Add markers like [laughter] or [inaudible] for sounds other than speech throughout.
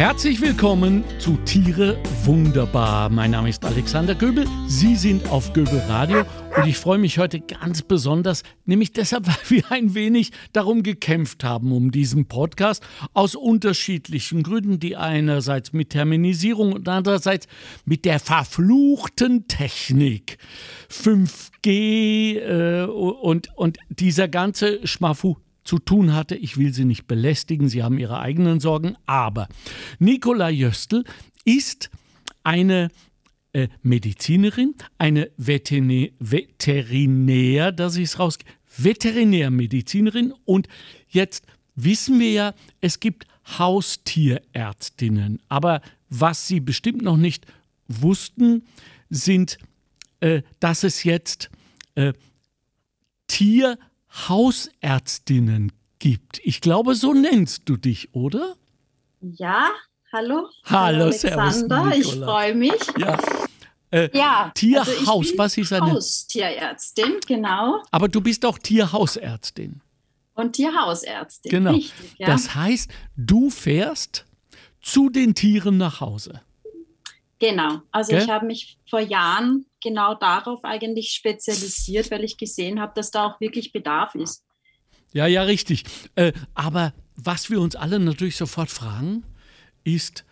Herzlich willkommen zu Tiere wunderbar. Mein Name ist Alexander Göbel. Sie sind auf Göbel Radio und ich freue mich heute ganz besonders, nämlich deshalb, [laughs] weil wir ein wenig darum gekämpft haben, um diesen Podcast, aus unterschiedlichen Gründen, die einerseits mit Terminisierung und andererseits mit der verfluchten Technik 5G äh, und, und dieser ganze Schmafu zu tun hatte. Ich will Sie nicht belästigen, Sie haben Ihre eigenen Sorgen. Aber Nicola Jöstl ist eine äh, Medizinerin, eine Veterinär, Veterinär dass ich es raus, Veterinärmedizinerin und jetzt wissen wir ja, es gibt Haustierärztinnen. Aber was Sie bestimmt noch nicht wussten, sind, äh, dass es jetzt äh, Tier Hausärztinnen gibt. Ich glaube, so nennst du dich, oder? Ja, hallo. Hallo, Alexander. Servus, ich freue mich. Ja. Äh, ja, Tierhaus, also ich bin was ist eine? Haustierärztin, genau. Aber du bist auch Tierhausärztin. Und Tierhausärztin. Genau. Richtig, ja. Das heißt, du fährst zu den Tieren nach Hause. Genau, also Gell? ich habe mich vor Jahren genau darauf eigentlich spezialisiert, weil ich gesehen habe, dass da auch wirklich Bedarf ist. Ja, ja, richtig. Äh, aber was wir uns alle natürlich sofort fragen, ist,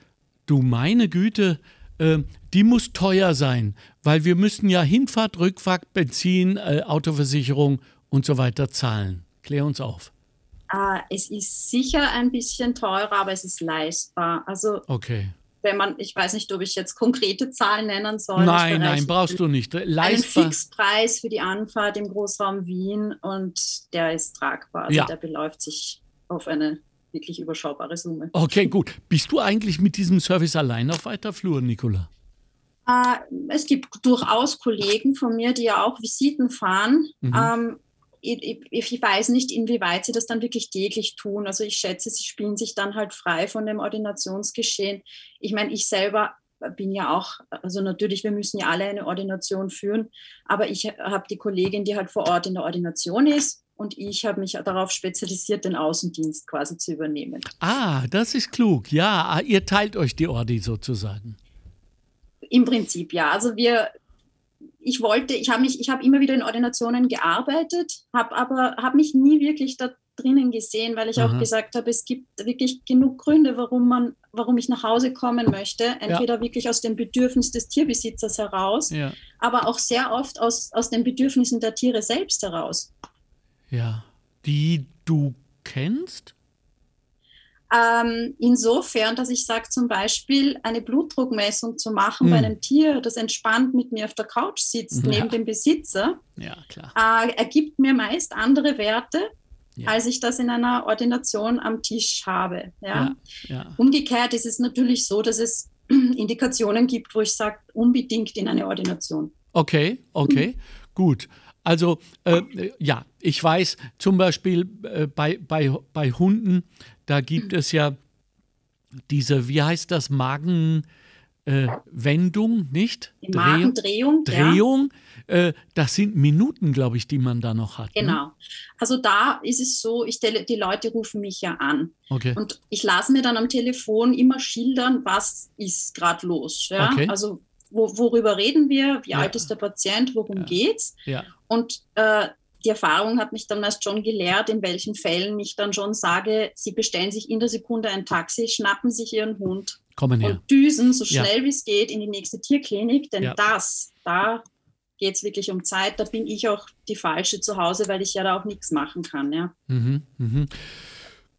du meine Güte, äh, die muss teuer sein, weil wir müssen ja Hinfahrt, Rückfahrt, Benzin, äh, Autoversicherung und so weiter zahlen. Klär uns auf. Äh, es ist sicher ein bisschen teurer, aber es ist leistbar. Also Okay. Wenn man, ich weiß nicht, ob ich jetzt konkrete Zahlen nennen soll. Nein, nein, brauchst du nicht. einen Leistbar. Fixpreis für die Anfahrt im Großraum Wien und der ist tragbar. Also Ja. der beläuft sich auf eine wirklich überschaubare Summe. Okay, gut. Bist du eigentlich mit diesem Service allein auf weiter Flur, Nicola? Äh, es gibt durchaus Kollegen von mir, die ja auch Visiten fahren. Mhm. Ähm, ich, ich, weiß nicht, inwieweit sie das dann wirklich täglich tun. Also ich schätze, sie spielen sich dann halt frei von dem Ordinationsgeschehen. Ich meine, ich selber bin ja auch, also natürlich, wir müssen ja alle eine Ordination führen, aber ich habe die Kollegin, die halt vor Ort in der Ordination ist und ich habe mich darauf spezialisiert, den Außendienst quasi zu übernehmen. Ah, das ist klug. Ja, ihr teilt euch die Ordi sozusagen. Im Prinzip ja. Also wir, ich wollte, ich habe mich, ich habe immer wieder in Ordinationen gearbeitet, habe aber habe mich nie wirklich da drinnen gesehen, weil ich Aha. auch gesagt habe, es gibt wirklich genug Gründe, warum man, warum ich nach Hause kommen möchte. Entweder wirklich aus dem Bedürfnis des Tierbesitzers heraus, Ja, aber auch sehr oft aus, aus den Bedürfnissen der Tiere selbst heraus. ja. Die du kennst? Ähm, insofern, dass ich sage, zum Beispiel eine Blutdruckmessung zu machen Hm. bei einem Tier, das entspannt mit mir auf der Couch sitzt, Ja. neben dem Besitzer, Ja, klar. äh, ergibt mir meist andere Werte, Ja. als ich das in einer Ordination am Tisch habe. Ja? Ja. Umgekehrt ist es natürlich so, dass es [clears throat] Indikationen gibt, wo ich sage, unbedingt in eine Ordination. Okay, okay, gut. Also, äh, ja, ich weiß zum Beispiel äh, bei, bei, bei Hunden, da gibt es ja diese, wie heißt das, Magenwendung, äh, Wendung, nicht? Die Magendrehung. Drehung. Äh, das sind Minuten, glaube ich, die man da noch hat. Ja, Ne? genau. Also da ist es so, ich stelle, die Leute rufen mich ja an. Okay. Und ich lasse mir dann am Telefon immer schildern, was ist gerade los. Ja? Okay. Also wo, worüber reden wir, wie Ja. alt ist der Patient, worum Ja. geht's? Ja. Und äh, die Erfahrung hat mich dann meist schon gelehrt, in welchen Fällen ich dann schon sage, sie bestellen sich in der Sekunde ein Taxi, schnappen sich ihren Hund Kommen her. und düsen so Ja. schnell wie es geht in die nächste Tierklinik, denn Ja. das, da geht es wirklich um Zeit, da bin ich auch die Falsche zu Hause, weil ich ja da auch nichts machen kann. Ja. Mhm, mhm.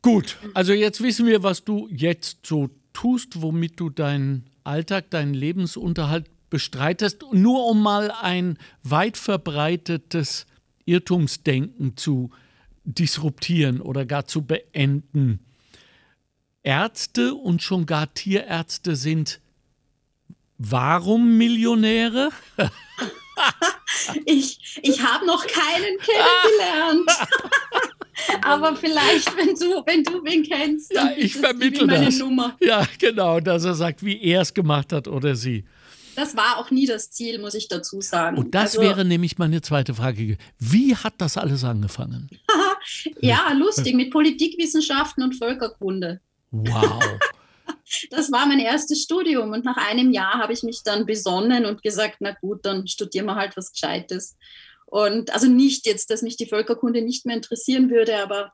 Gut, also jetzt wissen wir, was du jetzt so tust, womit du deinen Alltag, deinen Lebensunterhalt bestreitest, nur um mal ein weit verbreitetes Irrtumsdenken zu disruptieren oder gar zu beenden. Ärzte und schon gar Tierärzte sind warum Millionäre? [laughs] Ich, ich habe noch keinen kennengelernt. [laughs] Aber vielleicht, wenn du, wenn du wen kennst, Ja, dann ich bitte vermittle meine das. Nummer. Ja, genau, dass er sagt, wie er es gemacht hat oder sie. Das war auch nie das Ziel, muss ich dazu sagen. Und das Also, wäre nämlich meine zweite Frage. Wie hat das alles angefangen? [laughs] ja lustig mit Politikwissenschaften und Völkerkunde. Wow. [laughs] Das war mein erstes Studium und nach einem Jahr habe ich mich dann besonnen und gesagt, na gut, dann studieren wir halt was Gescheites. Und also nicht jetzt, dass mich die Völkerkunde nicht mehr interessieren würde, aber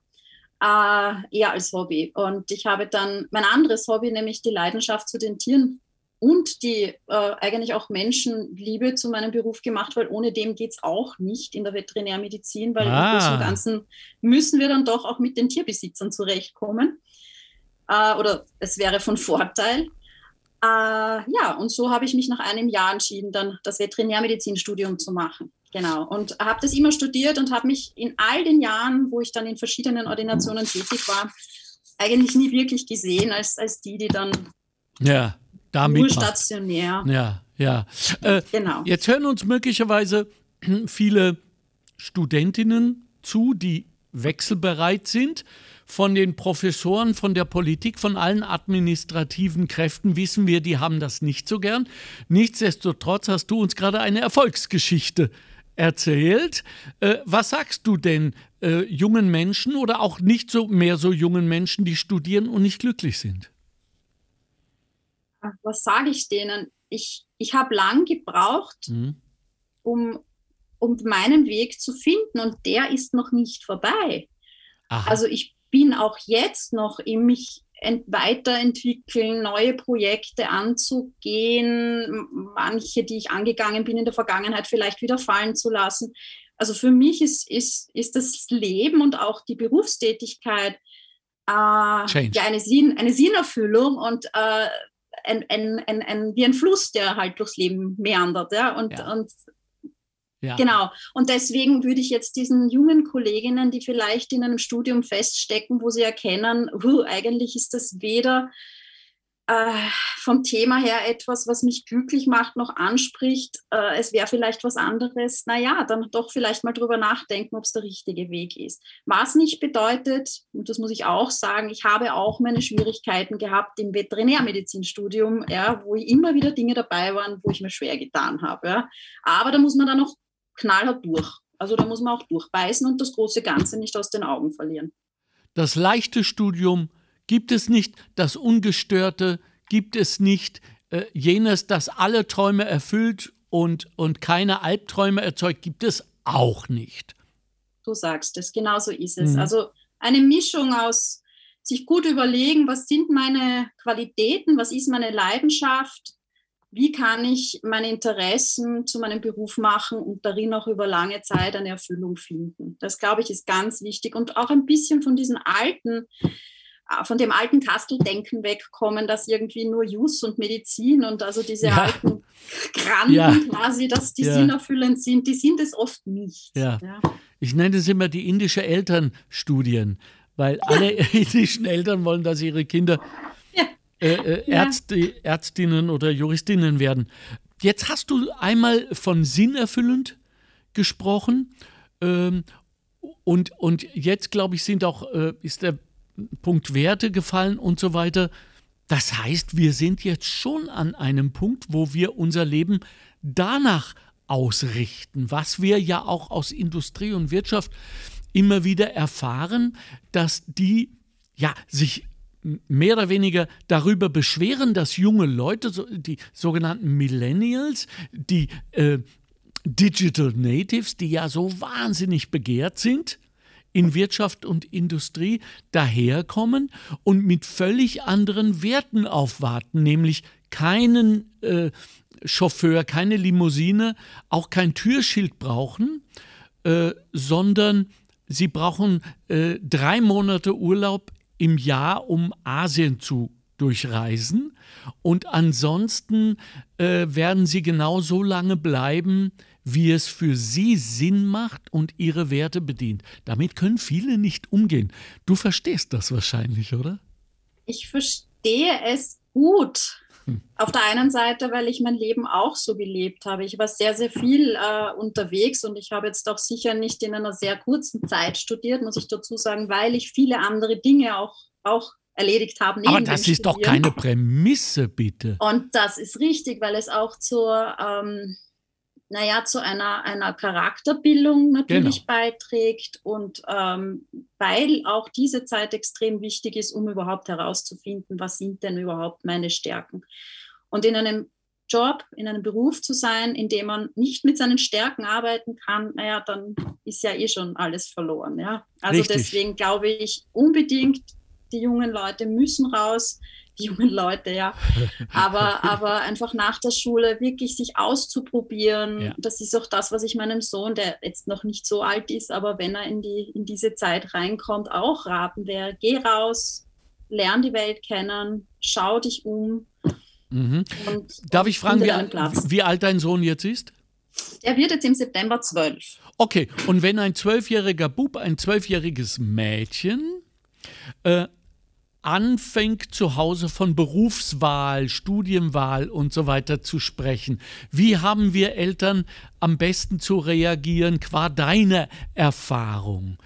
äh, eher als Hobby. Und ich habe dann mein anderes Hobby, nämlich die Leidenschaft zu den Tieren und die äh, eigentlich auch Menschenliebe zu meinem Beruf gemacht, weil ohne dem geht es auch nicht in der Veterinärmedizin, weil ah. im Großen und Ganzen müssen wir dann doch auch mit den Tierbesitzern zurechtkommen. Äh, oder es wäre von Vorteil. Äh, ja, und so habe ich mich nach einem Jahr entschieden, dann das Veterinärmedizinstudium zu machen. Genau. Und habe das immer studiert und habe mich in all den Jahren, wo ich dann in verschiedenen Ordinationen tätig war, eigentlich nie wirklich gesehen als, als die, die dann ja, da nur stationär. Ja, ja. Äh, genau. Jetzt hören uns möglicherweise [clears throat] viele Studentinnen zu, die wechselbereit sind. Von den Professoren, von der Politik, von allen administrativen Kräften wissen wir, die haben das nicht so gern. Nichtsdestotrotz hast du uns gerade eine Erfolgsgeschichte erzählt. Äh, was sagst du denn äh, jungen Menschen oder auch nicht so mehr so jungen Menschen, die studieren und nicht glücklich sind? Was sage ich denen? Ich, ich habe lang gebraucht, mhm. um, um meinen Weg zu finden und der ist noch nicht vorbei. Aha. Also ich bin auch jetzt noch in mich weiterentwickeln, neue Projekte anzugehen, manche, die ich angegangen bin in der Vergangenheit, vielleicht wieder fallen zu lassen. Also für mich ist, ist, ist das Leben und auch die Berufstätigkeit äh, ja, eine, Sinn, eine Sinnerfüllung und äh, ein, ein, ein, ein, wie ein Fluss, der halt durchs Leben meandert. Ja? Und, ja. und ja. Genau. Und deswegen würde ich jetzt diesen jungen Kolleginnen, die vielleicht in einem Studium feststecken, wo sie erkennen, uh, eigentlich ist das weder äh, vom Thema her etwas, was mich glücklich macht, noch anspricht. Äh, es wäre vielleicht was anderes. Naja, dann doch vielleicht mal drüber nachdenken, ob es der richtige Weg ist. Was nicht bedeutet, und das muss ich auch sagen, ich habe auch meine Schwierigkeiten gehabt im Veterinärmedizinstudium, ja, wo immer wieder Dinge dabei waren, wo ich mir schwer getan habe. Ja. Aber da muss man dann noch knallhart durch. Also da muss man auch durchbeißen und das große Ganze nicht aus den Augen verlieren. Das leichte Studium gibt es nicht, das ungestörte gibt es nicht, äh, jenes, das alle Träume erfüllt und, und keine Albträume erzeugt, gibt es auch nicht. Du sagst es, genau so ist es. Mhm. Also eine Mischung aus sich gut überlegen, was sind meine Qualitäten, was ist meine Leidenschaft, wie kann ich meine Interessen zu meinem Beruf machen und darin auch über lange Zeit eine Erfüllung finden. Das, glaube ich, ist ganz wichtig und auch ein bisschen von diesen alten, von dem alten Kasteldenken wegkommen, dass irgendwie nur Jus und Medizin und also diese ja. alten Granten ja. quasi, dass die ja. sinnerfüllend sind, die sind es oft nicht. Ja. Ich nenne es immer die indische Elternstudien, weil alle [laughs] indischen Eltern wollen, dass ihre Kinder äh, äh, Ärzte, Ärztinnen oder Juristinnen werden. Jetzt hast du einmal von sinnerfüllend gesprochen ähm, und, und jetzt, glaube ich, sind auch, äh, ist der Punkt Werte gefallen und so weiter. Das heißt, wir sind jetzt schon an einem Punkt, wo wir unser Leben danach ausrichten, was wir ja auch aus Industrie und Wirtschaft immer wieder erfahren, dass die ja sich mehr oder weniger darüber beschweren, dass junge Leute, die sogenannten Millennials, die äh, Digital Natives, die ja so wahnsinnig begehrt sind, in Wirtschaft und Industrie daherkommen und mit völlig anderen Werten aufwarten, nämlich keinen äh, Chauffeur, keine Limousine, auch kein Türschild brauchen, äh, sondern sie brauchen äh, drei Monate Urlaub im Jahr, um Asien zu durchreisen. Und ansonsten äh, werden sie genau so lange bleiben, wie es für sie Sinn macht und ihre Werte bedient. Damit können viele nicht umgehen. Du verstehst das wahrscheinlich, oder? Ich verstehe es gut. Auf der einen Seite, weil ich mein Leben auch so gelebt habe. Ich war sehr, sehr viel äh, unterwegs und ich habe jetzt auch sicher nicht in einer sehr kurzen Zeit studiert, muss ich dazu sagen, weil ich viele andere Dinge auch, auch erledigt habe. Aber das ist doch keine Prämisse, bitte. Und das ist richtig, weil es auch zur, ähm, naja, zu einer, einer Charakterbildung natürlich genau. beiträgt und ähm, weil auch diese Zeit extrem wichtig ist, um überhaupt herauszufinden, was sind denn überhaupt meine Stärken. Und in einem Job, in einem Beruf zu sein, in dem man nicht mit seinen Stärken arbeiten kann, naja, dann ist ja eh schon alles verloren. Ja? Also Richtig. deswegen glaube ich unbedingt, die jungen Leute müssen raus, die [laughs] jungen Leute, ja. Aber, aber einfach nach der Schule wirklich sich auszuprobieren, ja. das ist auch das, was ich meinem Sohn, der jetzt noch nicht so alt ist, aber wenn er in, die, in diese Zeit reinkommt, auch raten wäre, geh raus, lern die Welt kennen, schau dich um. Mhm. Und, Darf ich fragen, wie, wie alt dein Sohn jetzt ist? Der wird jetzt im September zwölf. Okay, und wenn ein zwölfjähriger Bub, ein zwölfjähriges Mädchen äh, anfängt zu Hause von Berufswahl, Studienwahl und so weiter zu sprechen. Wie haben wir Eltern am besten zu reagieren, qua deiner Erfahrung?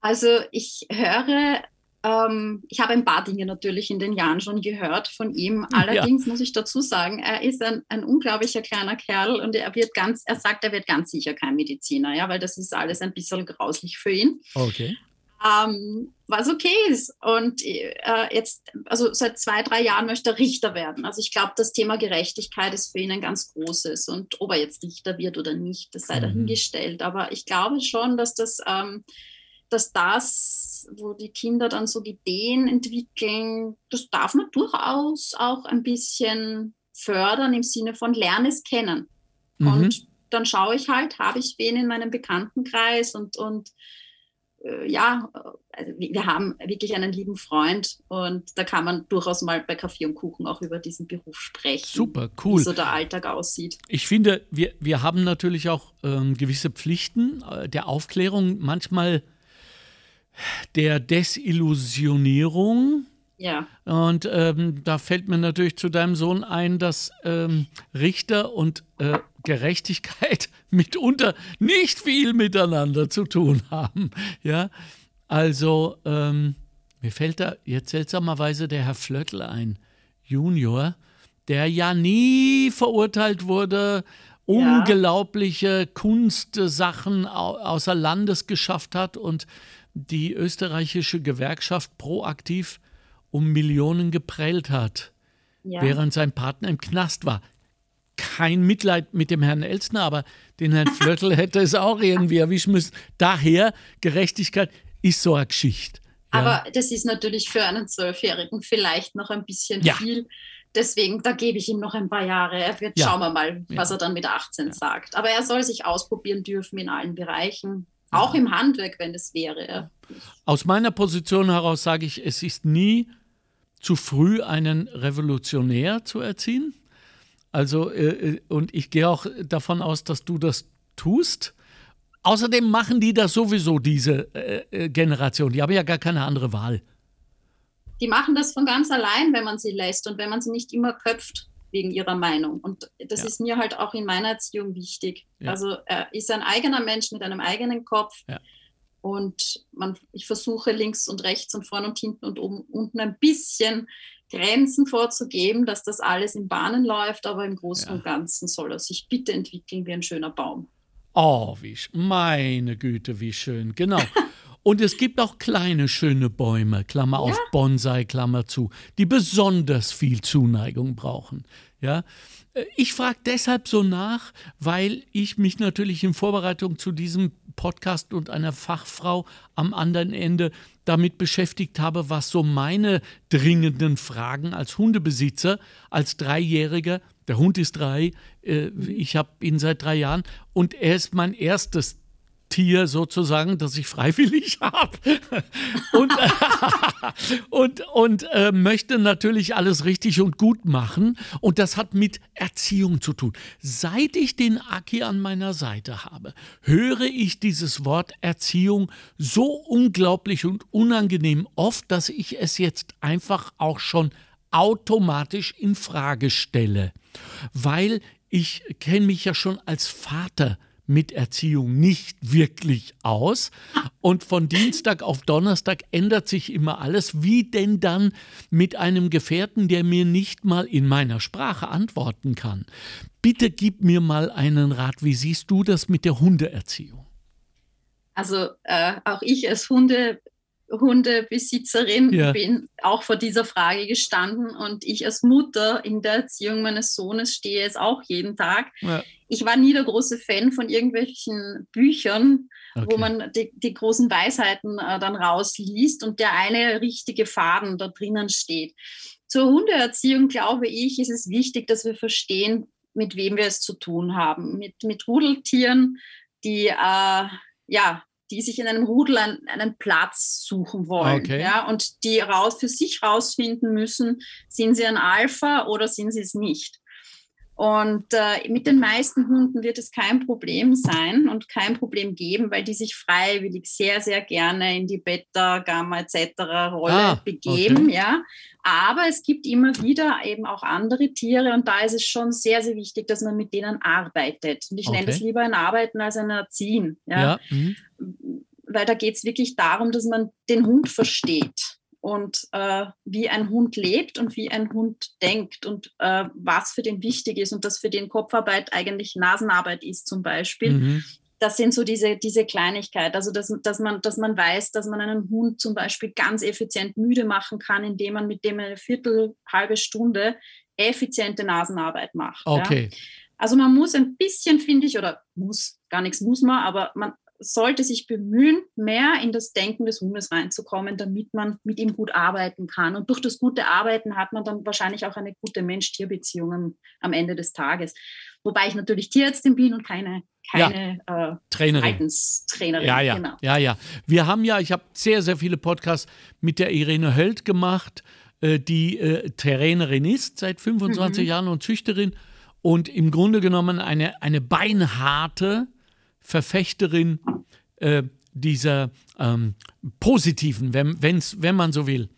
Also ich höre, ähm, ich habe ein paar Dinge natürlich in den Jahren schon gehört von ihm. Allerdings ja. muss ich dazu sagen, er ist ein, ein, unglaublicher kleiner Kerl und er wird ganz, er sagt, er wird ganz sicher kein Mediziner, ja, weil das ist alles ein bisschen grauslich für ihn. Okay ähm, was okay ist. Und äh, jetzt, also seit zwei, drei Jahren möchte er Richter werden. Also ich glaube, das Thema Gerechtigkeit ist für ihn ein ganz großes. Und ob er jetzt Richter wird oder nicht, das sei mhm. dahingestellt. Aber ich glaube schon, dass das, ähm, dass das, wo die Kinder dann so Ideen entwickeln, das darf man durchaus auch ein bisschen fördern im Sinne von Lern es kennen. Mhm. Und dann schaue ich halt, habe ich wen in meinem Bekanntenkreis und, und ja, also wir haben wirklich einen lieben Freund und da kann man durchaus mal bei Kaffee und Kuchen auch über diesen Beruf sprechen. Super, cool. Wie so der Alltag aussieht. Ich finde, wir, wir haben natürlich auch ähm, gewisse Pflichten äh, der Aufklärung, manchmal der Desillusionierung. Ja. Und ähm, da fällt mir natürlich zu deinem Sohn ein, dass ähm, Richter und äh, Gerechtigkeit [laughs] mitunter nicht viel miteinander zu tun haben. Ja, also ähm, mir fällt da jetzt seltsamerweise der Herr Flöttl ein, Junior, der ja nie verurteilt wurde, unglaubliche Kunstsachen außer Landes geschafft hat und die österreichische Gewerkschaft proaktiv um Millionen geprellt hat, ja. während sein Partner im Knast war kein Mitleid mit dem Herrn Elstner, aber den Herrn Flöttl [laughs] hätte es auch irgendwie erwischen müssen. Daher, Gerechtigkeit ist so eine Geschichte. Ja. Aber das ist natürlich für einen Zwölfjährigen vielleicht noch ein bisschen ja. viel. Deswegen, da gebe ich ihm noch ein paar Jahre. Er wird, ja. Schauen wir mal, was er dann mit 18 sagt. Aber er soll sich ausprobieren dürfen in allen Bereichen. Auch im Handwerk, wenn es wäre. Aus meiner Position heraus sage ich, es ist nie zu früh, einen Revolutionär zu erziehen. Also, äh, äh, und ich gehe auch davon aus, dass du das tust. Außerdem machen die das sowieso, diese äh, äh, Generation. Die haben ja gar keine andere Wahl. Die machen das von ganz allein, wenn man sie lässt und wenn man sie nicht immer köpft wegen ihrer Meinung. Und das ja. ist mir halt auch in meiner Erziehung wichtig. Ja. Also er ist ein eigener Mensch mit einem eigenen Kopf. Ja. Und man, ich versuche links und rechts und vorn und hinten und oben unten ein bisschen Grenzen vorzugeben, dass das alles in Bahnen läuft, aber im Großen ja. und Ganzen soll er sich bitte entwickeln wie ein schöner Baum. Oh, wie meine Güte, wie schön. Genau. Und es gibt auch kleine schöne Bäume, Klammer ja. auf Bonsai, Klammer zu, die besonders viel Zuneigung brauchen. Ja, äh, ich frage deshalb so nach, weil ich mich natürlich in Vorbereitung zu diesem Podcast und einer Fachfrau am anderen Ende damit beschäftigt habe, was so meine dringenden Fragen als Hundebesitzer, als Dreijähriger, der Hund ist drei, äh, ich habe ihn seit drei Jahren und er ist mein erstes Tier sozusagen, das ich freiwillig [laughs] habe und, [laughs] und, und äh, möchte natürlich alles richtig und gut machen. Und das hat mit Erziehung zu tun. Seit ich den Aki an meiner Seite habe, höre ich dieses Wort Erziehung so unglaublich und unangenehm oft, dass ich es jetzt einfach auch schon automatisch in Frage stelle, weil ich kenne mich ja schon als Vater mit Erziehung nicht wirklich aus. Und von Dienstag auf Donnerstag ändert sich immer alles. Wie denn dann mit einem Gefährten, der mir nicht mal in meiner Sprache antworten kann? Bitte gib mir mal einen Rat. Wie siehst du das mit der Hundeerziehung? Also äh, auch ich als Hunde Hundebesitzerin ja. bin auch vor dieser Frage gestanden und ich als Mutter in der Erziehung meines Sohnes stehe es auch jeden Tag. Ja. Ich war nie der große Fan von irgendwelchen Büchern, okay. wo man die, die großen Weisheiten äh, dann rausliest und der eine richtige Faden da drinnen steht. Zur Hundeerziehung glaube ich, ist es wichtig, dass wir verstehen, mit wem wir es zu tun haben. Mit, mit Rudeltieren, die äh, ja die sich in einem Rudel einen, einen Platz suchen wollen. Okay. Ja, und die raus, für sich rausfinden müssen, sind sie ein Alpha oder sind sie es nicht. Und äh, mit den meisten Hunden wird es kein Problem sein und kein Problem geben, weil die sich freiwillig sehr, sehr gerne in die Beta, Gamma etc. Rolle ah, begeben. Okay. Ja. Aber es gibt immer wieder eben auch andere Tiere und da ist es schon sehr, sehr wichtig, dass man mit denen arbeitet. Und ich okay. nenne das lieber ein Arbeiten als ein Erziehen. Ja. ja. Mhm. Weil da geht es wirklich darum, dass man den Hund versteht und äh, wie ein Hund lebt und wie ein Hund denkt und äh, was für den wichtig ist und dass für den Kopfarbeit eigentlich Nasenarbeit ist zum Beispiel. Mhm. Das sind so diese, diese Kleinigkeit, also dass, dass, man, dass man weiß, dass man einen Hund zum Beispiel ganz effizient müde machen kann, indem man mit dem eine Viertel, halbe Stunde effiziente Nasenarbeit macht. Okay. Ja? Also man muss ein bisschen, finde ich, oder muss, gar nichts muss man, aber man, sollte sich bemühen, mehr in das Denken des Hundes reinzukommen, damit man mit ihm gut arbeiten kann. Und durch das gute Arbeiten hat man dann wahrscheinlich auch eine gute Mensch-Tier-Beziehung am, Ende des Tages. Wobei ich natürlich Tierärztin bin und keine, keine ja. äh, Trainerin. Trainerin. Ja, ja, genau. ja, ja. Wir haben ja, ich habe sehr, sehr viele Podcasts mit der Irene Höld gemacht, äh, die äh, Trainerin ist seit 25 mhm. Jahren und Züchterin und im Grunde genommen eine, eine beinharte Verfechterin äh, dieser ähm, positiven, wenn, wenn's, wenn man so will,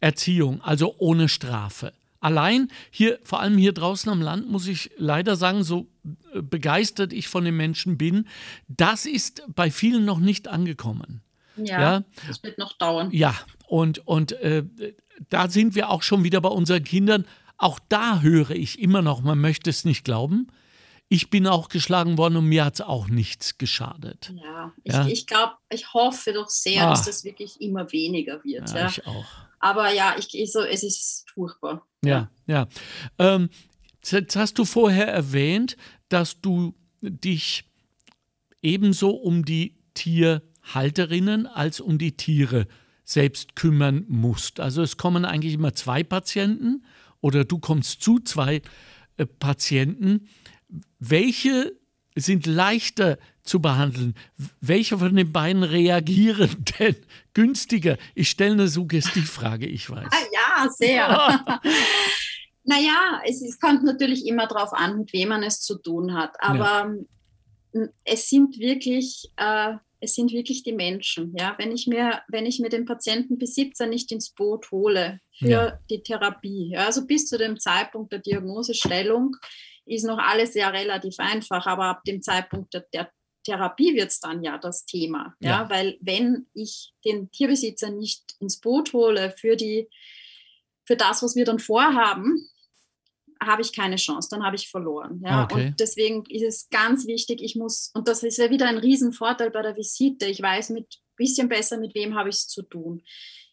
Erziehung, also ohne Strafe. Allein hier, vor allem hier draußen am Land, muss ich leider sagen, so äh, begeistert ich von den Menschen bin, das ist bei vielen noch nicht angekommen. Ja, ja? das wird noch dauern. Ja, und, und äh, da sind wir auch schon wieder bei unseren Kindern. Auch da höre ich immer noch, man möchte es nicht glauben, ich bin auch geschlagen worden und mir hat es auch nichts geschadet. Ja, ich, ja? ich glaube, ich hoffe doch sehr, ah. dass das wirklich immer weniger wird. Ja, ja. ich auch. Aber ja, ich, ich so, es ist furchtbar. Ja, ja. Ähm, jetzt hast du vorher erwähnt, dass du dich ebenso um die Tierhalterinnen als um die Tiere selbst kümmern musst. Also es kommen eigentlich immer zwei Patienten oder du kommst zu zwei äh, Patienten welche sind leichter zu behandeln? Welche von den beiden reagieren [laughs] denn günstiger? Ich stelle eine Suggestivfrage, ich weiß. Ah, ja, sehr. [laughs] naja, es, es kommt natürlich immer darauf an, mit wem man es zu tun hat. Aber ja. es sind wirklich. Äh, es sind wirklich die Menschen. Ja? Wenn, ich mir, wenn ich mir den Patientenbesitzer nicht ins Boot hole für ja. die Therapie, ja, also bis zu dem Zeitpunkt der Diagnosestellung, ist noch alles ja relativ einfach, aber ab dem Zeitpunkt der, der Therapie wird es dann ja das Thema. Ja? ja? Weil wenn ich den Tierbesitzer nicht ins Boot hole für, die, für das, was wir dann vorhaben, habe ich keine Chance, dann habe ich verloren. Ja? Okay. Und deswegen ist es ganz wichtig, ich muss, und das ist ja wieder ein Riesenvorteil bei der Visite, ich weiß mit bisschen besser, mit wem habe ich es zu tun.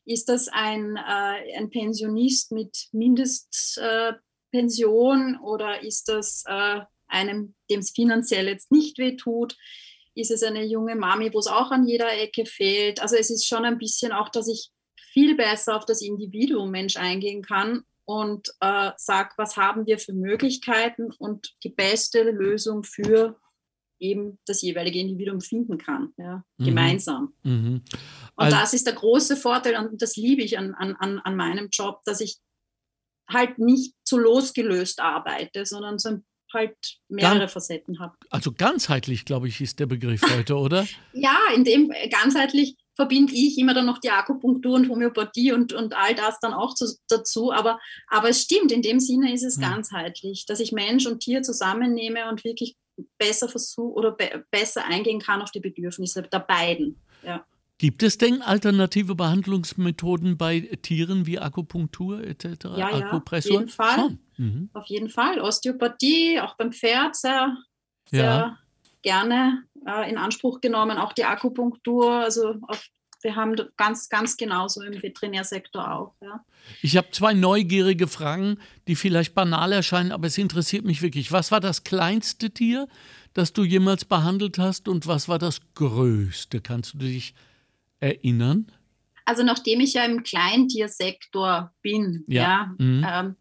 Ist das ein, äh, ein Pensionist mit Mindest äh, Pension oder ist das äh, einem, dem es finanziell jetzt nicht wehtut? Ist es eine junge Mami, wo es auch an jeder Ecke fehlt? Also es ist schon ein bisschen auch, dass ich viel besser auf das Individuum Mensch eingehen kann und äh, sage, was haben wir für Möglichkeiten und die beste Lösung für eben das jeweilige Individuum finden kann, ja, mhm. gemeinsam. Mhm. Und also, das ist der große Vorteil und das liebe ich an, an, an meinem Job, dass ich halt nicht so losgelöst arbeite, sondern so halt mehrere Gan Facetten habe. Also ganzheitlich, glaube ich, ist der Begriff heute, oder? [laughs] ja, in dem ganzheitlich verbinde ich immer dann noch die Akupunktur und Homöopathie und, und all das dann auch zu, dazu. Aber, aber es stimmt, in dem Sinne ist es ja. ganzheitlich, dass ich Mensch und Tier zusammennehme und wirklich besser versuch oder be besser eingehen kann auf die Bedürfnisse der beiden. Ja. Gibt es denn alternative Behandlungsmethoden bei Tieren wie Akupunktur etc.? Ja, ja, auf jeden Fall. Mhm. Auf jeden Fall. Osteopathie, auch beim Pferd sehr, sehr ja. gerne äh, in Anspruch genommen. Auch die Akupunktur, also auf wir haben ganz, ganz genauso im Veterinärsektor auch. Ja. Ich habe zwei neugierige Fragen, die vielleicht banal erscheinen, aber es interessiert mich wirklich. Was war das kleinste Tier, das du jemals behandelt hast und was war das größte? Kannst du dich erinnern? Also nachdem ich ja im Kleintiersektor bin, ja, ja mhm. ähm,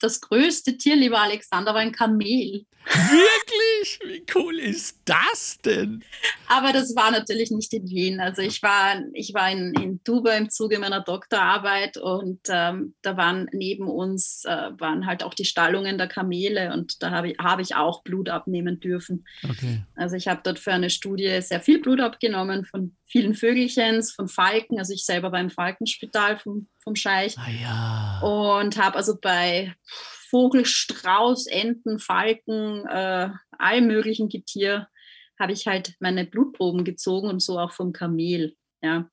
das größte Tier, lieber Alexander, war ein Kamel. Wirklich? Wie cool ist das denn? Aber das war natürlich nicht in Wien. Also ich war, ich war in, in Dubai im Zuge meiner Doktorarbeit und ähm, da waren neben uns äh, waren halt auch die Stallungen der Kamele und da habe ich, hab ich auch Blut abnehmen dürfen. Okay. Also ich habe dort für eine Studie sehr viel Blut abgenommen von vielen Vögelchens, von Falken. Also ich selber war im Falkenspital vom, vom Scheich. Ah, ja. Und habe also bei Vogel, Strauß, Enten, Falken, äh, allem möglichen Getier habe ich halt meine Blutproben gezogen und so auch vom Kamel. Ja,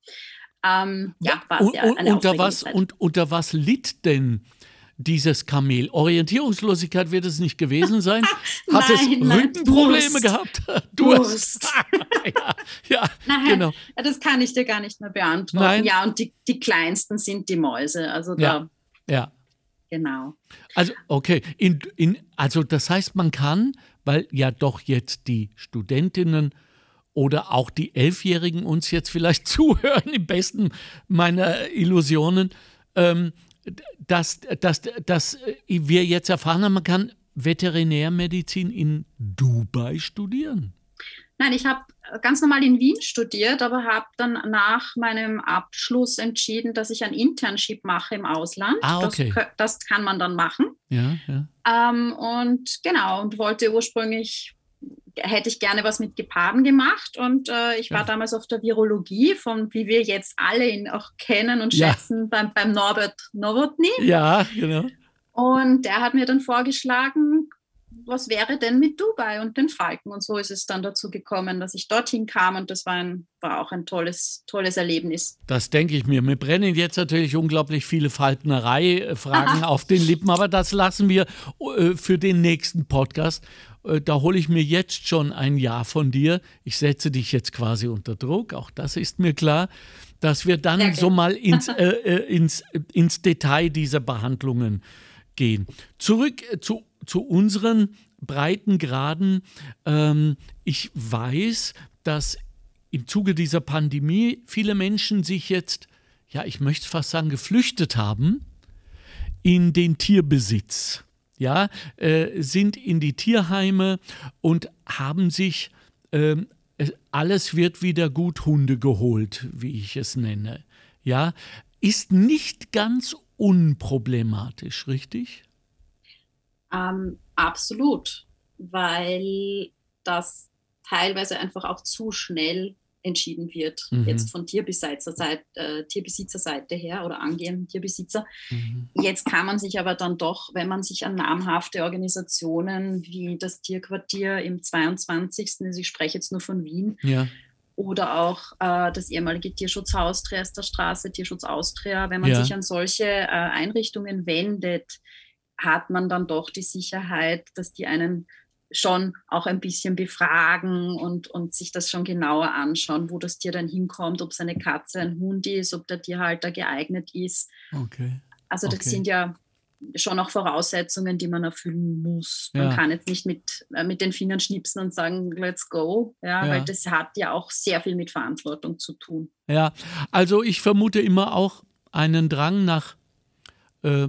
ähm, ja war sehr und, eine unter was, und unter was litt denn dieses Kamel? Orientierungslosigkeit wird es nicht gewesen sein? [laughs] Hat nein, es Rückenprobleme gehabt? [laughs] Durst. Durst. [laughs] ja, ja nein, genau. Das kann ich dir gar nicht mehr beantworten. Nein. Ja, und die, die kleinsten sind die Mäuse. Also da, ja. ja. Genau. Also, okay. In, in, also, das heißt, man kann, weil ja doch jetzt die Studentinnen oder auch die Elfjährigen uns jetzt vielleicht [laughs] zuhören, im besten meiner Illusionen, ähm, dass, dass, dass wir jetzt erfahren haben, man kann Veterinärmedizin in Dubai studieren. Nein, ich habe ganz normal in Wien studiert, aber habe dann nach meinem Abschluss entschieden, dass ich ein Internship mache im Ausland. Ah, okay. das, das kann man dann machen. Ja, ja. Ähm, und genau, und wollte ursprünglich, hätte ich gerne was mit Geparden gemacht. Und äh, ich war ja. damals auf der Virologie, von wie wir jetzt alle ihn auch kennen und schätzen, beim, beim Norbert Nowotny. Ja, genau. Und der hat mir dann vorgeschlagen, was wäre denn mit Dubai und den Falken? Und so ist es dann dazu gekommen, dass ich dorthin kam und das war, ein, war auch ein tolles, tolles Erlebnis. Das denke ich mir. Mir brennen jetzt natürlich unglaublich viele Falknerei-Fragen [laughs] auf den Lippen, aber das lassen wir äh, für den nächsten Podcast. Äh, da hole ich mir jetzt schon ein Ja von dir. Ich setze dich jetzt quasi unter Druck, auch das ist mir klar, dass wir dann so mal ins, [laughs] äh, äh, ins, ins Detail dieser Behandlungen gehen. Zurück zu zu unseren Breitengraden. Ähm, ich weiß, dass im Zuge dieser Pandemie viele Menschen sich jetzt, ja, ich möchte fast sagen, geflüchtet haben in den Tierbesitz. Ja, äh, sind in die Tierheime und haben sich äh, alles wird wieder gut Hunde geholt, wie ich es nenne. Ja, ist nicht ganz unproblematisch, richtig? Ähm, absolut, weil das teilweise einfach auch zu schnell entschieden wird, mhm. jetzt von Tierbesitzerseite, äh, Tierbesitzerseite her oder angehenden Tierbesitzer. Mhm. Jetzt kann man sich aber dann doch, wenn man sich an namhafte Organisationen wie das Tierquartier im 22., also ich spreche jetzt nur von Wien, ja. oder auch äh, das ehemalige Tierschutz Austria, der Straße, Tierschutz Austria, wenn man ja. sich an solche äh, Einrichtungen wendet, hat man dann doch die Sicherheit, dass die einen schon auch ein bisschen befragen und, und sich das schon genauer anschauen, wo das Tier dann hinkommt, ob es eine Katze, ein Hund ist, ob der Tierhalter geeignet ist. Okay. Also das okay. sind ja schon auch Voraussetzungen, die man erfüllen muss. Man ja. kann jetzt nicht mit, äh, mit den Fingern schnipsen und sagen, let's go, ja, ja, weil das hat ja auch sehr viel mit Verantwortung zu tun. Ja, also ich vermute immer auch einen Drang nach äh,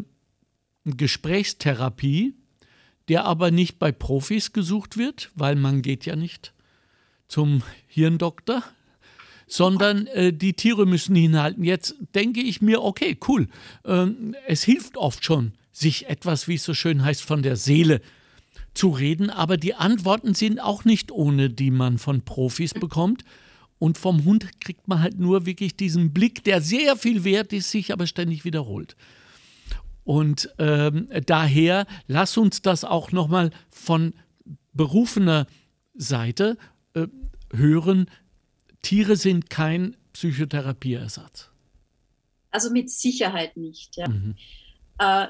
Gesprächstherapie, der aber nicht bei Profis gesucht wird, weil man geht ja nicht zum Hirndoktor, sondern äh, die Tiere müssen hinhalten. Jetzt denke ich mir, okay, cool, ähm, es hilft oft schon, sich etwas, wie es so schön heißt, von der Seele zu reden, aber die Antworten sind auch nicht ohne, die man von Profis bekommt. Und vom Hund kriegt man halt nur wirklich diesen Blick, der sehr viel wert ist, sich aber ständig wiederholt. Und ähm, daher lass uns das auch nochmal von berufener Seite äh, hören, Tiere sind kein Psychotherapieersatz. Also mit Sicherheit nicht. Ja. Mhm. Äh,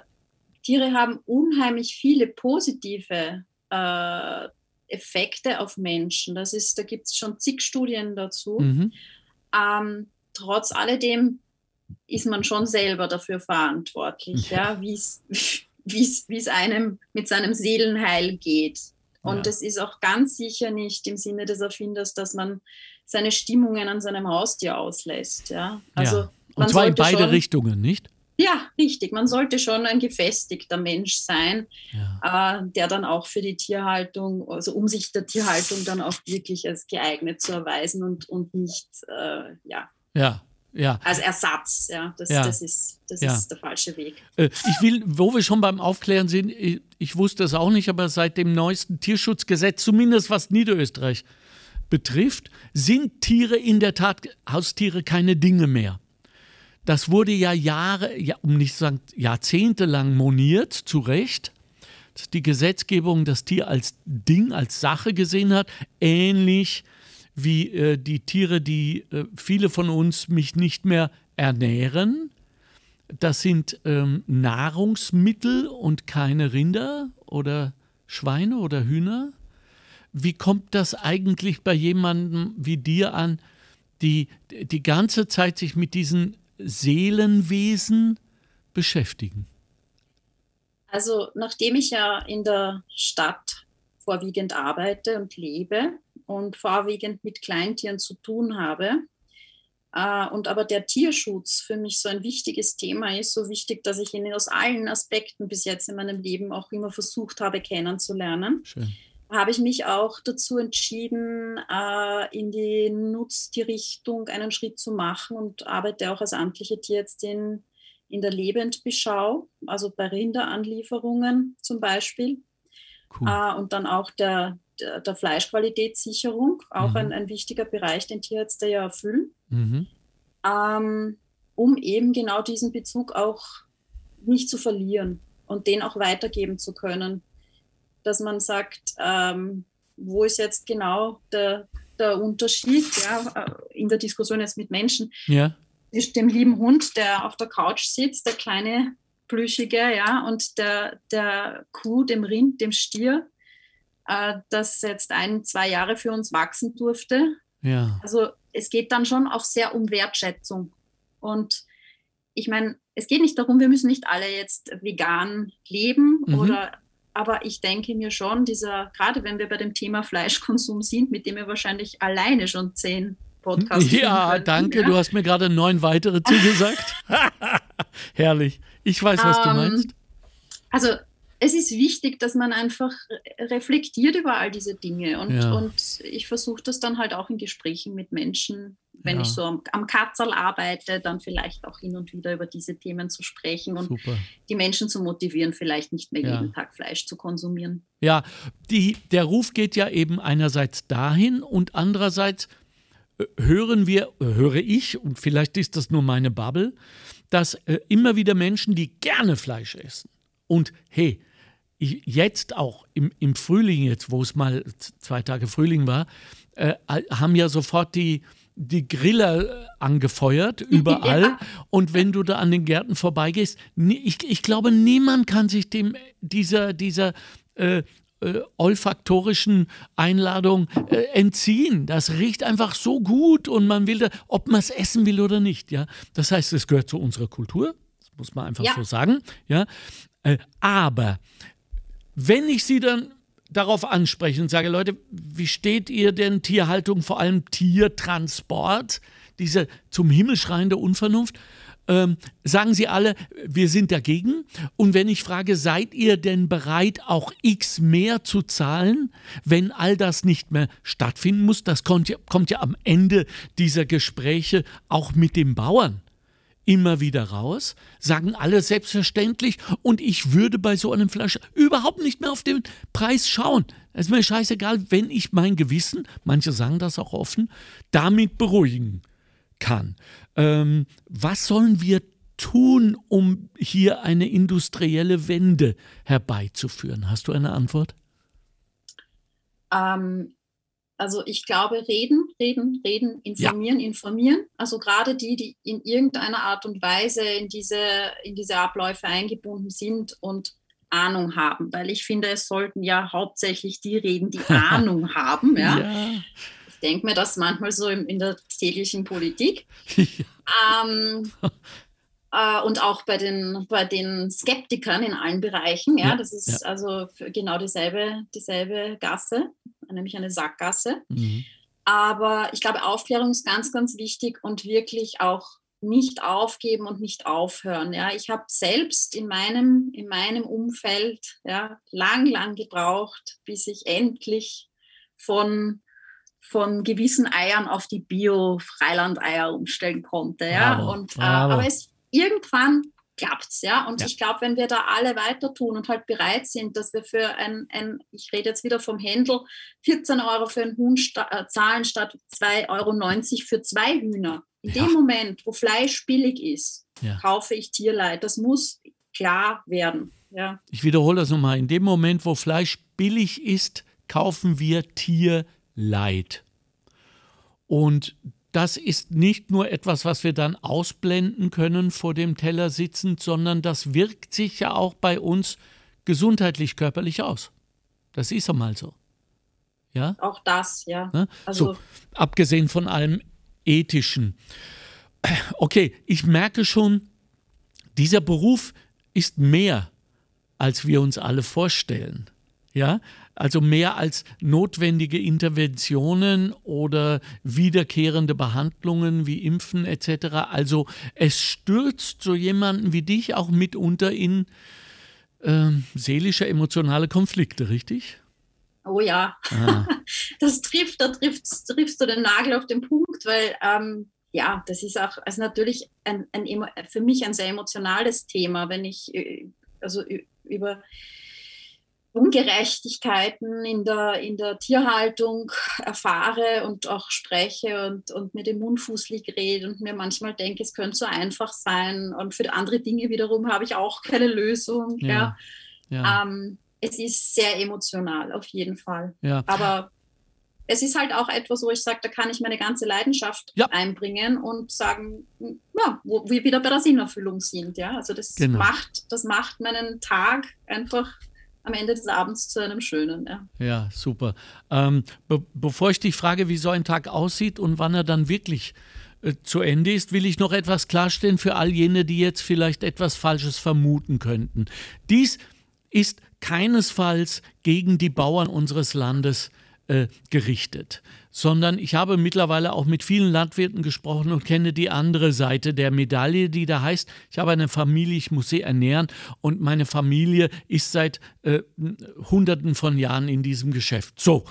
Tiere haben unheimlich viele positive äh, Effekte auf Menschen. Das ist, da gibt es schon zig Studien dazu. Mhm. Ähm, trotz alledem ist man schon selber dafür verantwortlich, ja, ja wie es einem mit seinem Seelenheil geht. Und es ja. ist auch ganz sicher nicht im Sinne des Erfinders, dass man seine Stimmungen an seinem Haustier auslässt. Ja? Also ja. Und zwar in beide schon, Richtungen, nicht? Ja, richtig. Man sollte schon ein gefestigter Mensch sein, ja. äh, der dann auch für die Tierhaltung, also um sich der Tierhaltung dann auch wirklich als geeignet zu erweisen und, und nicht, äh, ja. Ja, ja. Als Ersatz, ja. Das, ja. das, ist, das ja. ist der falsche Weg. Äh, ich will, wo wir schon beim Aufklären sind, ich, ich wusste es auch nicht, aber seit dem neuesten Tierschutzgesetz, zumindest was Niederösterreich betrifft, sind Tiere in der Tat, Haustiere, keine Dinge mehr. Das wurde ja Jahre, ja, um nicht zu sagen jahrzehntelang moniert, zu Recht, dass die Gesetzgebung das Tier als Ding, als Sache gesehen hat, ähnlich wie äh, die Tiere, die äh, viele von uns mich nicht mehr ernähren. Das sind ähm, Nahrungsmittel und keine Rinder oder Schweine oder Hühner. Wie kommt das eigentlich bei jemandem wie dir an, die die ganze Zeit sich mit diesen Seelenwesen beschäftigen? Also nachdem ich ja in der Stadt vorwiegend arbeite und lebe und vorwiegend mit Kleintieren zu tun habe, äh, und aber der Tierschutz für mich so ein wichtiges Thema ist, so wichtig, dass ich ihn aus allen Aspekten bis jetzt in meinem Leben auch immer versucht habe kennenzulernen. Schön habe ich mich auch dazu entschieden, äh, in die Nutztierrichtung einen Schritt zu machen und arbeite auch als amtliche Tierärztin in der Lebendbeschau, also bei Rinderanlieferungen zum Beispiel. Cool. Äh, und dann auch der, der, der Fleischqualitätssicherung, auch mhm. ein, ein wichtiger Bereich, den Tierärzte ja erfüllen, mhm. ähm, um eben genau diesen Bezug auch nicht zu verlieren und den auch weitergeben zu können dass man sagt, ähm, wo ist jetzt genau der, der Unterschied ja, äh, in der Diskussion jetzt mit Menschen ja. zwischen dem lieben Hund, der auf der Couch sitzt, der kleine plüschige, ja, und der, der Kuh, dem Rind, dem Stier, äh, das jetzt ein, zwei Jahre für uns wachsen durfte. Ja. Also es geht dann schon auch sehr um Wertschätzung. Und ich meine, es geht nicht darum, wir müssen nicht alle jetzt vegan leben mhm. oder aber ich denke mir schon, dieser, gerade wenn wir bei dem Thema Fleischkonsum sind, mit dem wir wahrscheinlich alleine schon zehn Podcasts Ja, können, danke, ja. du hast mir gerade neun weitere zugesagt. [laughs] Herrlich. Ich weiß, was um, du ähm, meinst. Also es ist wichtig, dass man einfach reflektiert über all diese Dinge. Und, ja. und ich versuche das dann halt auch in Gesprächen mit Menschen, wenn ja. ich so am, am Katzerl arbeite, dann vielleicht auch hin und wieder über diese Themen zu sprechen und Super. die Menschen zu motivieren, vielleicht nicht mehr ja. jeden Tag Fleisch zu konsumieren. Ja, die, der Ruf geht ja eben einerseits dahin und andererseits äh, hören wir, äh, höre ich, und vielleicht ist das nur meine Bubble, dass äh, immer wieder Menschen, die gerne Fleisch essen, und hey, jetzt auch im, im Frühling, jetzt wo es mal zwei Tage Frühling war, äh, haben ja sofort die, die Griller äh, angefeuert, [laughs] überall. Ja. Und wenn du da an den Gärten vorbeigehst, ich, ich glaube, niemand kann sich dem dieser, dieser äh, äh, olfaktorischen Einladung äh, entziehen. Das riecht einfach so gut und man will, da, ob man es essen will oder nicht. Ja? Das heißt, es gehört zu unserer Kultur, das muss man einfach ja. so sagen. Ja? Äh, aber wenn ich sie dann darauf anspreche und sage, Leute, wie steht ihr denn Tierhaltung, vor allem Tiertransport, diese zum Himmel schreiende Unvernunft? Ähm, sagen sie alle, wir sind dagegen. Und wenn ich frage, seid ihr denn bereit, auch x mehr zu zahlen, wenn all das nicht mehr stattfinden muss? Das kommt ja, kommt ja am Ende dieser Gespräche auch mit den Bauern immer wieder raus, sagen alle selbstverständlich und ich würde bei so einem Flasche überhaupt nicht mehr auf den Preis schauen. Es ist mir scheißegal, wenn ich mein Gewissen, manche sagen das auch offen, damit beruhigen kann. Ähm, was sollen wir tun, um hier eine industrielle Wende herbeizuführen? Hast du eine Antwort? Ähm, also ich glaube, reden, reden, reden, informieren, ja. informieren. Also gerade die, die in irgendeiner Art und Weise in diese, in diese Abläufe eingebunden sind und Ahnung haben, weil ich finde, es sollten ja hauptsächlich die reden, die [laughs] Ahnung haben. Ja. ja. Ich denke mir das manchmal so in, in der täglichen Politik. [laughs] Ja. Ähm, äh, und auch bei den, bei den Skeptikern in allen Bereichen. Ja, ja das ist ja. also genau dieselbe, dieselbe Gasse, nämlich eine Sackgasse. Mhm. Aber ich glaube, Aufklärung ist ganz, ganz wichtig und wirklich auch nicht aufgeben und nicht aufhören. Ja, ich habe selbst in meinem, in meinem Umfeld ja, lang, lang gebraucht, bis ich endlich von, von gewissen Eiern auf die Bio-Freilandeier umstellen konnte. Ja, bravo, und, äh, aber es irgendwann klappt es, ja. Und ja. ich glaube, wenn wir da alle weiter tun und halt bereit sind, dass wir für ein, ein ich rede jetzt wieder vom Händel, 14 Euro für einen Huhn sta äh, zahlen statt 2,90 Euro für zwei Hühner. In ja. dem Moment, wo Fleisch billig ist, ja. kaufe ich Tierleid. Das muss klar werden. Ja. Ich wiederhole das nochmal. In dem Moment, wo Fleisch billig ist, kaufen wir Tierleid. Und das ist nicht nur etwas, was wir dann ausblenden können vor dem Teller sitzend, sondern das wirkt sich ja auch bei uns gesundheitlich, körperlich aus. Das ist einmal so. Ja? Auch das, ja. Ne? Also so, abgesehen von allem Ethischen. Okay, ich merke schon, dieser Beruf ist mehr, als wir uns alle vorstellen. Ja, also mehr als notwendige Interventionen oder wiederkehrende Behandlungen wie Impfen etc. Also es stürzt so jemanden wie dich auch mitunter in äh, seelische, emotionale Konflikte, richtig? Oh ja, ah. [laughs] das trifft, da triffst, triffst du den Nagel auf den Punkt, weil ähm, ja, das ist auch also natürlich ein, ein, für mich ein sehr emotionales Thema, wenn ich äh, also über Ungerechtigkeiten in der, in der Tierhaltung erfahre und auch spreche und, und mir den Mund fußlich rede und mir manchmal denke, es könnte so einfach sein. Und für andere Dinge wiederum habe ich auch keine Lösung. Ja. ja. ja. Ähm, es ist sehr emotional, auf jeden Fall. Ja. Aber es ist halt auch etwas, wo ich sage, da kann ich meine ganze Leidenschaft ja. einbringen und sagen, ja, wo wir wieder bei der Sinnerfüllung sind. Ja, also das genau. macht, das macht meinen Tag einfach am Ende des Abends zu einem schönen. Ja, ja super. Ähm, be bevor ich dich frage, wie so ein Tag aussieht und wann er dann wirklich äh, zu Ende ist, will ich noch etwas klarstellen für all jene, die jetzt vielleicht etwas Falsches vermuten könnten. Dies ist keinesfalls gegen die Bauern unseres Landes äh, gerichtet, sondern ich habe mittlerweile auch mit vielen Landwirten gesprochen und kenne die andere Seite der Medaille, die da heißt, ich habe eine Familie, ich muss sie ernähren und meine Familie ist seit äh, Hunderten von Jahren in diesem Geschäft. So,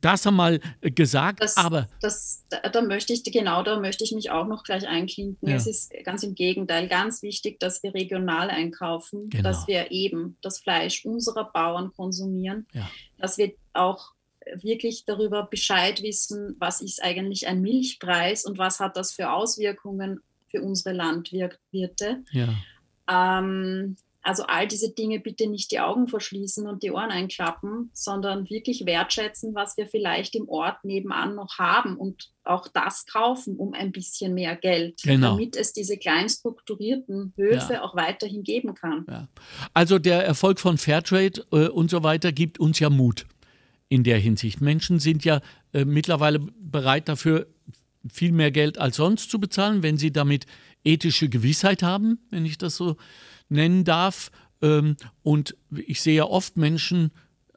das einmal gesagt, das, aber. Das, da, da, möchte ich, genau da möchte ich mich auch noch gleich einklinken. Ja. Es ist ganz im Gegenteil ganz wichtig, dass wir regional einkaufen, genau. dass wir eben das Fleisch unserer Bauern konsumieren, ja. dass wir auch wirklich darüber Bescheid wissen, was ist eigentlich ein Milchpreis und was hat das für Auswirkungen für unsere Landwirte. Ja. Ähm, also all diese Dinge bitte nicht die Augen verschließen und die Ohren einklappen, sondern wirklich wertschätzen, was wir vielleicht im Ort nebenan noch haben und auch das kaufen um ein bisschen mehr Geld, genau. damit es diese klein strukturierten Höfe ja. auch weiterhin geben kann. Ja. Also der Erfolg von Fairtrade äh, und so weiter gibt uns ja Mut in der Hinsicht. Menschen sind ja äh, mittlerweile bereit dafür, viel mehr Geld als sonst zu bezahlen, wenn sie damit ethische Gewissheit haben, wenn ich das so nennen darf. Ähm, und ich sehe ja oft Menschen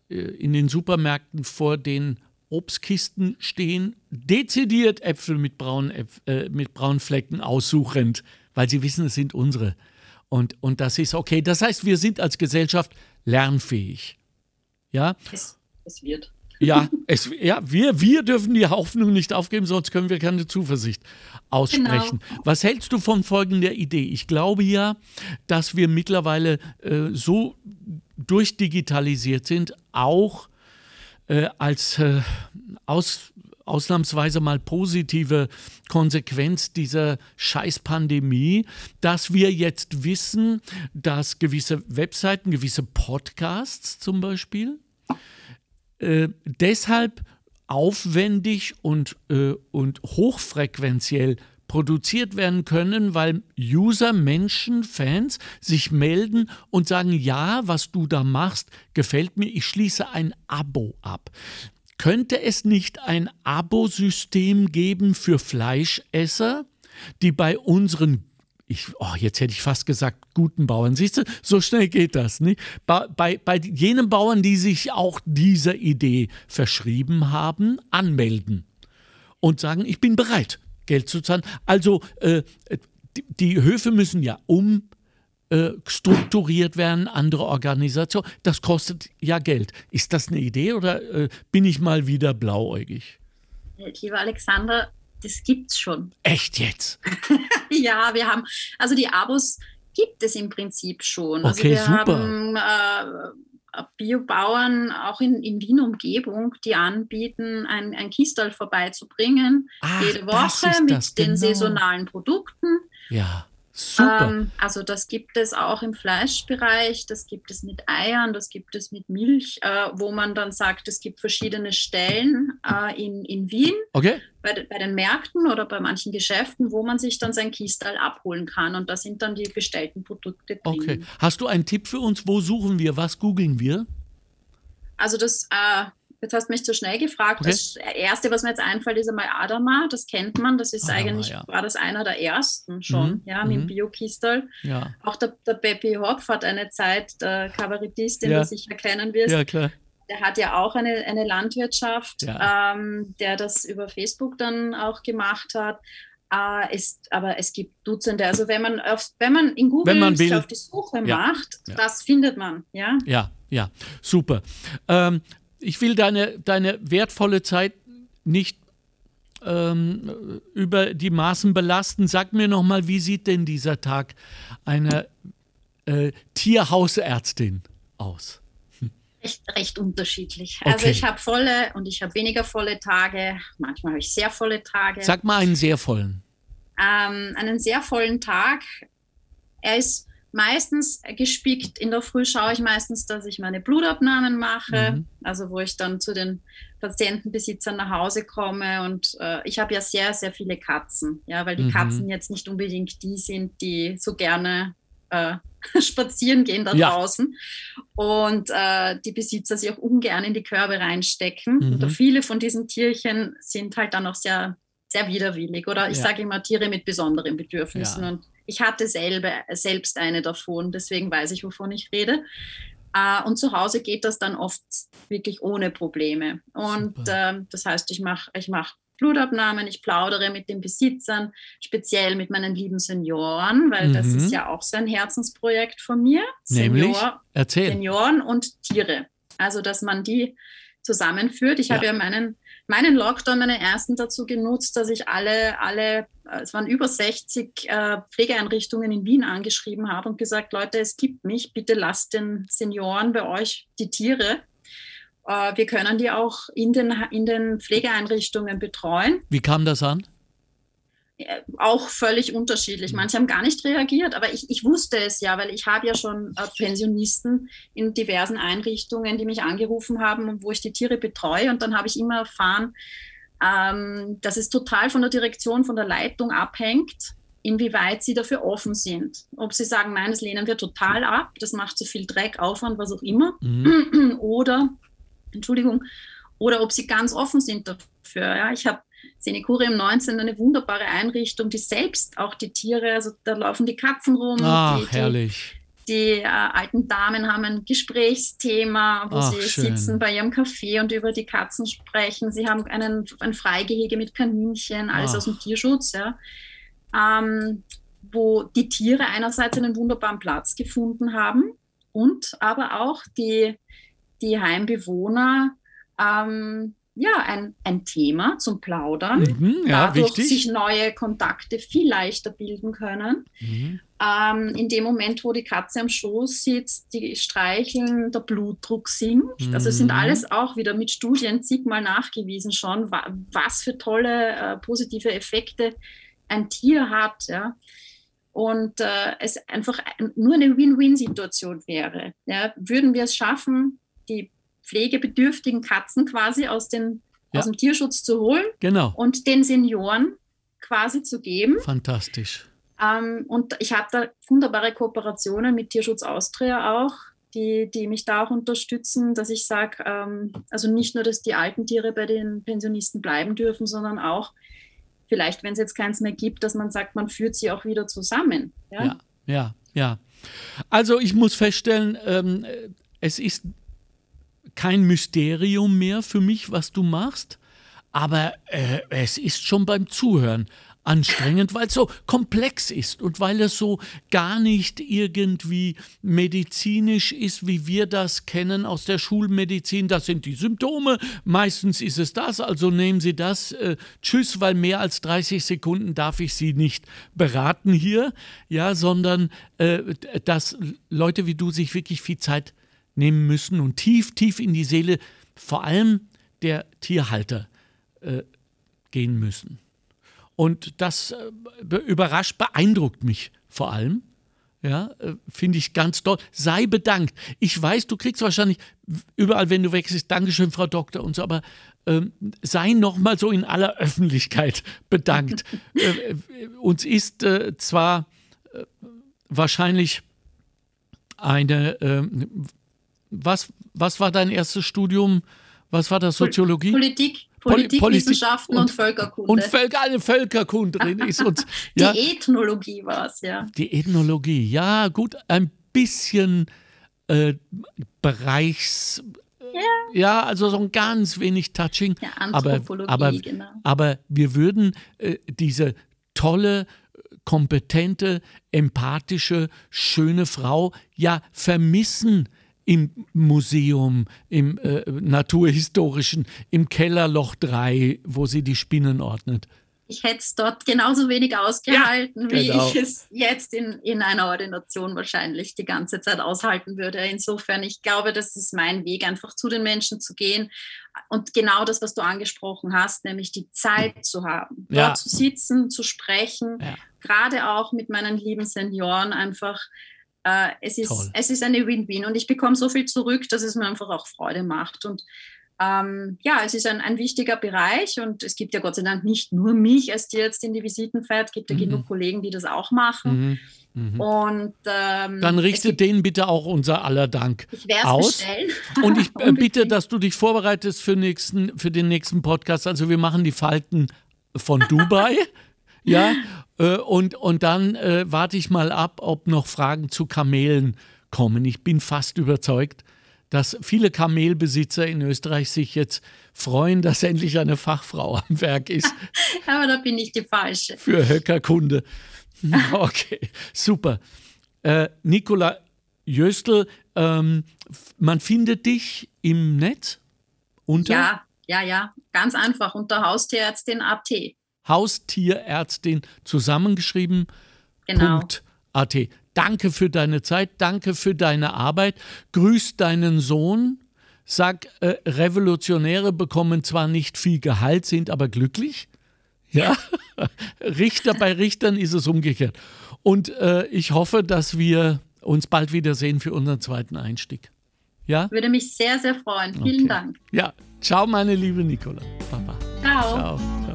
äh, in den Supermärkten vor den Obstkisten stehen, dezidiert Äpfel mit braunen, äh, mit braunen Flecken aussuchend, weil sie wissen, es sind unsere. Und, und das ist okay. Das heißt, wir sind als Gesellschaft lernfähig. Ja? Es es wird. Ja, es, ja wir, wir dürfen die Hoffnung nicht aufgeben, sonst können wir keine Zuversicht aussprechen. Genau. Was hältst du von folgender Idee? Ich glaube ja, dass wir mittlerweile äh, so durchdigitalisiert sind, auch äh, als äh, aus, ausnahmsweise mal positive Konsequenz dieser Scheißpandemie, dass wir jetzt wissen, dass gewisse Webseiten, gewisse Podcasts zum Beispiel, äh, deshalb aufwendig und, äh, und hochfrequenziell produziert werden können, weil User, Menschen, Fans sich melden und sagen, ja, was du da machst, gefällt mir, ich schließe ein Abo ab. Könnte es nicht ein Abosystem geben für Fleischesser, die bei unseren ich, oh, jetzt hätte ich fast gesagt, guten Bauern. Siehst du, so schnell geht das. Nicht? Bei, bei, bei jenen Bauern, die sich auch dieser Idee verschrieben haben, anmelden und sagen, ich bin bereit, Geld zu zahlen. Also äh, die, die, Höfe müssen ja umstrukturiert äh, werden, andere Organisation. Das kostet ja Geld. Ist das eine Idee oder äh, bin ich mal wieder blauäugig? Lieber Alexander, das gibt's schon. Echt jetzt? [laughs] ja, wir haben, also die Abos gibt es im Prinzip schon. Also okay, also wir super. haben äh, Biobauern auch in, in Wien Umgebung, die anbieten, ein, ein Kistal vorbeizubringen, Ach, jede Woche mit den genau. saisonalen Produkten. Ja. Super. Ähm, also das gibt es auch im Fleischbereich, das gibt es mit Eiern, das gibt es mit Milch, äh, wo man dann sagt, es gibt verschiedene Stellen äh, in, in Wien, okay. bei, bei, den Märkten oder bei manchen Geschäften, wo man sich dann sein Kistal abholen kann und da sind dann die bestellten Produkte drin. Okay. Hast du einen Tipp für uns? Wo suchen wir? Was googeln wir? Also das äh, Jetzt hast du mich zu schnell gefragt. Okay. Das Erste, was mir jetzt einfällt, ist einmal Adama. Das kennt man. Das ist Adama, eigentlich, ja. war das einer der ersten schon, mhm. ja, mit mhm. Biokistel. Ja. Auch der, der Beppi Hopf hat eine Zeit, der Kabarettist, den ja. du sicher kennen wirst. Ja, klar. Der hat ja auch eine, eine Landwirtschaft, ja. ähm, der das über Facebook dann auch gemacht hat. Äh, ist, aber es gibt Dutzende. Also wenn man auf, wenn man in Google man will, auf die Suche macht, das findet man. Ja, ja, ja. super. Ähm, ich will deine, deine wertvolle Zeit nicht ähm, über die Maßen belasten. Sag mir noch mal, wie sieht denn dieser Tag einer äh, Tierhausärztin aus? Recht, recht unterschiedlich. Also okay. Also ich habe volle und ich habe weniger volle Tage. Manchmal habe ich sehr volle Tage. Sag mal einen sehr vollen. Ähm, einen sehr vollen Tag. Er ist meistens gespickt. In der Früh schaue ich meistens, dass ich meine Blutabnahmen mache, mhm. also wo ich dann zu den Patientenbesitzern nach Hause komme. Und äh, ich habe ja sehr, sehr viele Katzen, ja, weil die mhm. Katzen jetzt nicht unbedingt die sind, die so gerne äh, [laughs] spazieren gehen da ja. draußen und äh, die Besitzer sich auch ungern in die Körbe reinstecken. Mhm. Und viele von diesen Tierchen sind halt dann auch sehr, sehr widerwillig oder ich ja. sage immer Tiere mit besonderen Bedürfnissen. Ja. Und ich hatte selber, selbst eine davon, deswegen weiß ich, wovon ich rede. Uh, und zu Hause geht das dann oft wirklich ohne Probleme. Und uh, das heißt, ich mache ich mach Blutabnahmen, ich plaudere mit den Besitzern, speziell mit meinen lieben Senioren, weil mhm. das ist ja auch so ein Herzensprojekt von mir. Nämlich? Erzähl. Senioren und Tiere. Also, dass man die zusammenführt. Ich ja. habe ja meinen meinen Lockdown, meinen ersten dazu genutzt, dass ich alle, alle, äh, es waren über 60 äh, Pflegeeinrichtungen in Wien angeschrieben habe und gesagt, Leute, es gibt mich, bitte lasst den Senioren bei euch die Tiere. Äh, wir können die auch in den, in den Pflegeeinrichtungen betreuen. Wie kam das an? Äh, auch völlig unterschiedlich. Manche haben gar nicht reagiert, aber ich, ich wusste es ja, weil ich habe ja schon äh, Pensionisten in diversen Einrichtungen, die mich angerufen haben und wo ich die Tiere betreue. Und dann habe ich immer erfahren, ähm, dass es total von der Direktion, von der Leitung abhängt, inwieweit sie dafür offen sind. Ob sie sagen, nein, das lehnen wir total ab, das macht zu viel Dreck, Aufwand, was auch immer. Mhm. [clears throat] Oder, Entschuldigung, oder ob sie ganz offen sind dafür. Ja, ich habe Senecurium 19 eine wunderbare Einrichtung, die selbst auch die Tiere, also da laufen die Katzen rum. Ach, die, herrlich. Die, die äh, alten Damen haben ein Gesprächsthema, wo Ach, sie schön. sitzen bei ihrem Café und über die Katzen sprechen. Sie haben einen, ein Freigehege mit Kaninchen, alles Ach. aus dem Tierschutz, ja. Ähm, wo die Tiere einerseits einen wunderbaren Platz gefunden haben und aber auch die, die Heimbewohner ähm, ja, ein, ein Thema zum Plaudern, mhm, ja, dadurch wichtig. sich neue Kontakte viel leichter bilden können. Mhm. Ähm, in dem Moment, wo die Katze am Schoß sitzt, die streicheln, der Blutdruck sinkt. Mhm. Also sind alles auch wieder mit Studien zigmal nachgewiesen schon, was für tolle äh, positive Effekte ein Tier hat. Ja und äh, es einfach nur eine Win-Win-Situation wäre. Ja, würden wir es schaffen, die pflegebedürftigen Katzen quasi aus, den, ja. aus dem Tierschutz zu holen genau. und den Senioren quasi zu geben. Fantastisch. Ähm, und ich habe da wunderbare Kooperationen mit Tierschutz Austria auch, die, die mich da auch unterstützen, dass ich sage, ähm, also nicht nur, dass die alten Tiere bei den Pensionisten bleiben dürfen, sondern auch, vielleicht, wenn es jetzt keins mehr gibt, dass man sagt, man führt sie auch wieder zusammen. Ja, ja, ja. ja. Also ich muss feststellen, ähm, es ist kein Mysterium mehr für mich, was du machst, aber äh, es ist schon beim Zuhören anstrengend, weil es so komplex ist und weil es so gar nicht irgendwie medizinisch ist, wie wir das kennen aus der Schulmedizin. Das sind die Symptome, meistens ist es das, also nehmen Sie das. Äh, tschüss, weil mehr als 30 Sekunden darf ich Sie nicht beraten hier, ja, sondern äh, dass Leute wie du sich wirklich viel Zeit nehmen müssen und tief, tief in die Seele, vor allem der Tierhalter, äh, gehen müssen. Und das äh, überrascht, beeindruckt mich vor allem. Ja, äh, finde ich ganz toll. Sei bedankt. Ich weiß, du kriegst wahrscheinlich überall, wenn du wechselst, Dankeschön, Frau Doktor und so, aber ähm, sei nochmal so in aller Öffentlichkeit bedankt. [laughs] äh, uns ist äh, zwar äh, wahrscheinlich eine, ähm, was, was war dein erstes Studium? Was war das? Soziologie? Politik. Politik, Poli Wissenschaften und, und, Völkerkunde. Und Völker, eine Völkerkundlerin ist uns. [laughs] Ja, die Ethnologie war es, ja. Die Ethnologie, ja, gut, ein bisschen äh, Bereichs. Ja. ja. also so ein ganz wenig Touching. Ja, Anthropologie, aber, aber, genau. aber wir würden äh, diese tolle, kompetente, empathische, schöne Frau ja vermissen im Museum, im äh, Naturhistorischen, im Kellerloch 3, wo sie die Spinnen ordnet. Ich hätte es dort genauso wenig ausgehalten, ja, wie genau. ich es jetzt in, in einer Ordination wahrscheinlich die ganze Zeit aushalten würde. Insofern, ich glaube, das ist mein Weg, einfach zu den Menschen zu gehen und genau das, was du angesprochen hast, nämlich die Zeit zu haben, ja. dort zu sitzen, zu sprechen, ja. gerade auch mit meinen lieben Senioren einfach äh, es, ist, es ist eine Win-Win und ich bekomme so viel zurück, dass es mir einfach auch Freude macht. Und ähm, ja, es ist ein, ein wichtiger Bereich und es gibt ja Gott sei Dank nicht nur mich als die jetzt in die Visiten fährt, es gibt ja mhm. genug Kollegen, die das auch machen. Mhm. Mhm. Und, ähm, Dann richtet denen bitte auch unser aller Dank ich aus. Bestellen. [laughs] Und ich äh, bitte, dass du dich vorbereitest für, nächsten, für den nächsten Podcast. Also wir machen die Falten von Dubai. [laughs] ja, äh, und, und dann äh, warte ich mal ab, ob noch Fragen zu Kamelen kommen. Ich bin fast überzeugt, dass viele Kamelbesitzer in Österreich sich jetzt freuen, dass endlich eine Fachfrau am Werk ist. [laughs] Aber da bin ich die Falsche. Für Höckerkunde. [laughs] [laughs] Okay, super. Äh, Nicola Jöstl, ähm, man findet dich im Netz unter? Ja, ja, ja, ganz einfach unter Haustierärztin.at. Haustierärztin zusammengeschrieben. Genau. .at. Danke für deine Zeit, danke für deine Arbeit. Grüß deinen Sohn. Sag, äh, Revolutionäre bekommen zwar nicht viel Gehalt, sind aber glücklich. Ja, [laughs] Richter bei Richtern ist es umgekehrt. Und äh, ich hoffe, dass wir uns bald wiedersehen für unseren zweiten Einstieg. Ja? Würde mich sehr, sehr freuen. Vielen okay. Dank. Ja, ciao, meine liebe Nicola. Ciao. Ciao. ciao.